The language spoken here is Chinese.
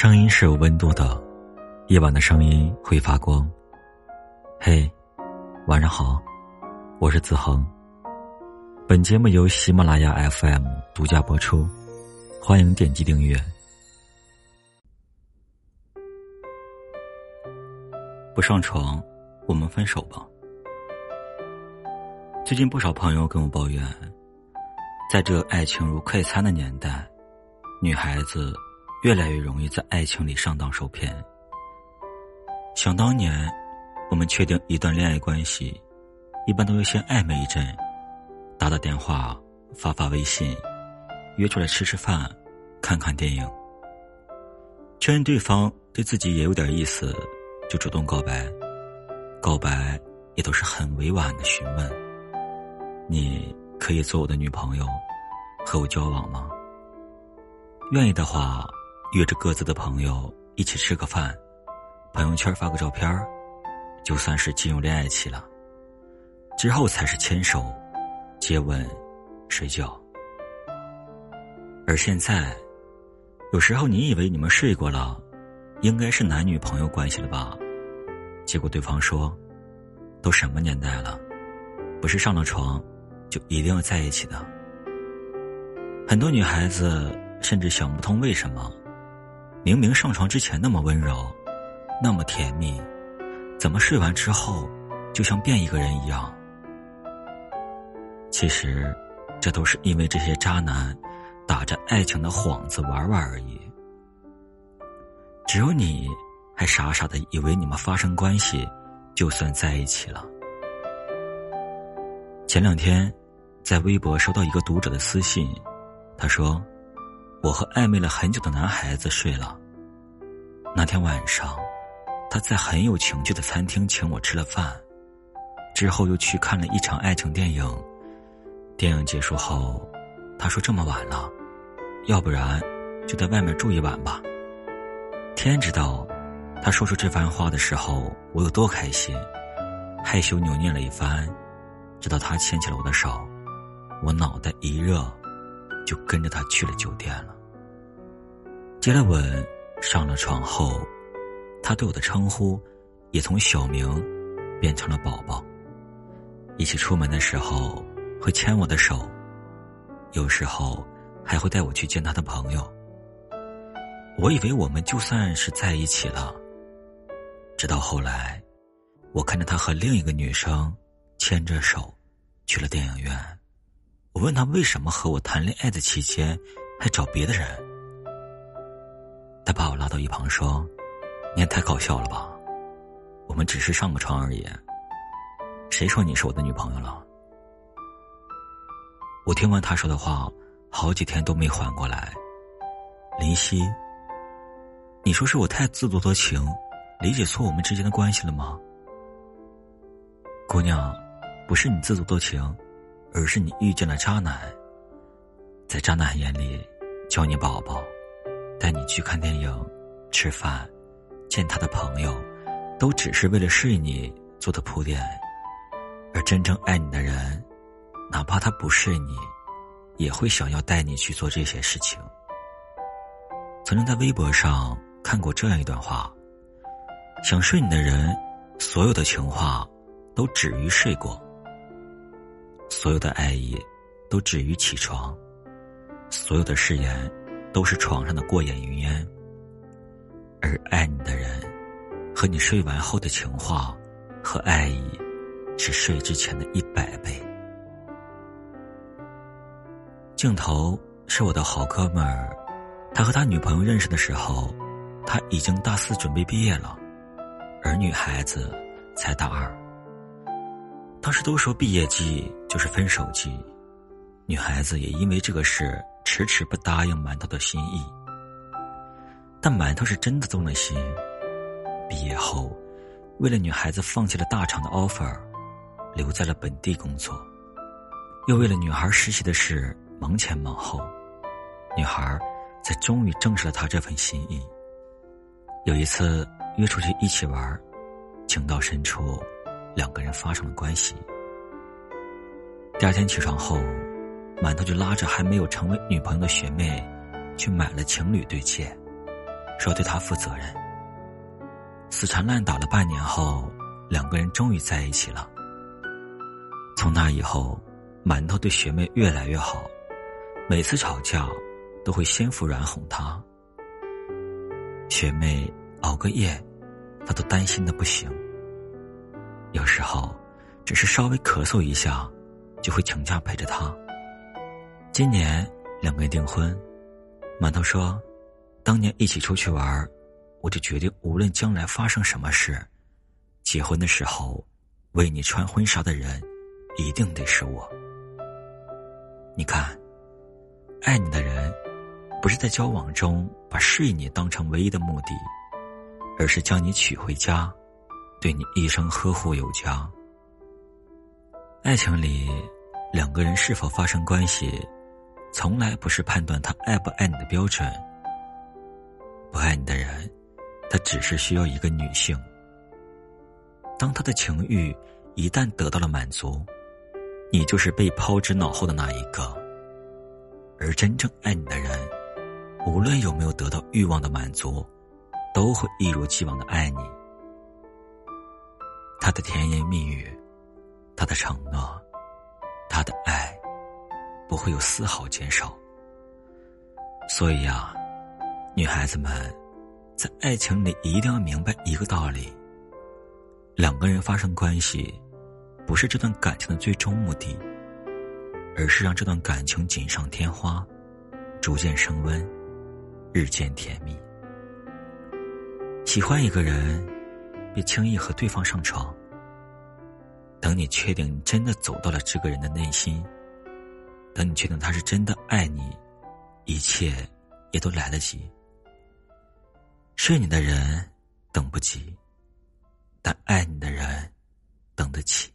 声音是有温度的，夜晚的声音会发光。嘿，晚上好，我是子恒。本节目由喜马拉雅 FM 独家播出，欢迎点击订阅。不上床，我们分手吧。最近不少朋友跟我抱怨，在这爱情如快餐的年代，女孩子越来越容易在爱情里上当受骗。想当年，我们确定一段恋爱关系，一般都会先暧昧一阵，打打电话、发发微信，约出来吃吃饭、看看电影，确认对方对自己也有点意思，就主动告白。告白也都是很委婉的询问。你可以做我的女朋友，和我交往吗？愿意的话，约着各自的朋友一起吃个饭，朋友圈发个照片就算是进入恋爱期了。之后才是牵手、接吻、睡觉。而现在，有时候你以为你们睡过了，应该是男女朋友关系了吧？结果对方说：“都什么年代了，不是上了床。”就一定要在一起的。很多女孩子甚至想不通为什么，明明上床之前那么温柔，那么甜蜜，怎么睡完之后就像变一个人一样？其实，这都是因为这些渣男打着爱情的幌子玩玩而已。只有你还傻傻的以为你们发生关系就算在一起了。前两天。在微博收到一个读者的私信，他说：“我和暧昧了很久的男孩子睡了。那天晚上，他在很有情趣的餐厅请我吃了饭，之后又去看了一场爱情电影。电影结束后，他说这么晚了，要不然就在外面住一晚吧。天知道，他说出这番话的时候我有多开心，害羞扭捏了一番，直到他牵起了我的手。”我脑袋一热，就跟着他去了酒店了。接了吻，上了床后，他对我的称呼也从小名变成了宝宝。一起出门的时候会牵我的手，有时候还会带我去见他的朋友。我以为我们就算是在一起了，直到后来，我看着他和另一个女生牵着手去了电影院。我问他为什么和我谈恋爱的期间还找别的人，他把我拉到一旁说：“你也太搞笑了吧，我们只是上个床而已，谁说你是我的女朋友了？”我听完他说的话，好几天都没缓过来。林夕，你说是我太自作多情，理解错我们之间的关系了吗？姑娘，不是你自作多情。而是你遇见了渣男，在渣男眼里，叫你宝宝，带你去看电影、吃饭、见他的朋友，都只是为了睡你做的铺垫。而真正爱你的人，哪怕他不睡你，也会想要带你去做这些事情。曾经在微博上看过这样一段话：想睡你的人，所有的情话都止于睡过。所有的爱意，都止于起床；所有的誓言，都是床上的过眼云烟。而爱你的人，和你睡完后的情话和爱意，是睡之前的一百倍。镜头是我的好哥们儿，他和他女朋友认识的时候，他已经大四准备毕业了，而女孩子才大二。当时都说毕业季就是分手季，女孩子也因为这个事迟迟不答应馒头的心意。但馒头是真的动了心，毕业后，为了女孩子放弃了大厂的 offer，留在了本地工作，又为了女孩实习的事忙前忙后，女孩才终于证实了他这份心意。有一次约出去一起玩，情到深处。两个人发生了关系。第二天起床后，馒头就拉着还没有成为女朋友的学妹，去买了情侣对戒。说对她负责任。死缠烂打了半年后，两个人终于在一起了。从那以后，馒头对学妹越来越好，每次吵架都会先服软哄她。学妹熬个夜，他都担心的不行。有时候，只是稍微咳嗽一下，就会请假陪着他。今年两个人订婚，馒头说，当年一起出去玩，我就决定无论将来发生什么事，结婚的时候，为你穿婚纱的人。一定得是我。你看，爱你的人，不是在交往中把睡你当成唯一的目的，而是将你娶回家，对你一生呵护有加。爱情里，两个人是否发生关系，从来不是判断他爱不爱你的标准。不爱你的人，他只是需要一个女性。当他的情欲一旦得到了满足。你就是被抛之脑后的那一个，而真正爱你的人，无论有没有得到欲望的满足，都会一如既往的爱你。他的甜言蜜语，他的承诺，他的爱，不会有丝毫减少。所以啊，女孩子们，在爱情里一定要明白一个道理：两个人发生关系。不是这段感情的最终目的，而是让这段感情锦上添花，逐渐升温，日渐甜蜜。喜欢一个人，别轻易和对方上床。等你确定你真的走到了这个人的内心，等你确定他是真的爱你，一切也都来得及。睡你的人等不及，但爱你的人等得起。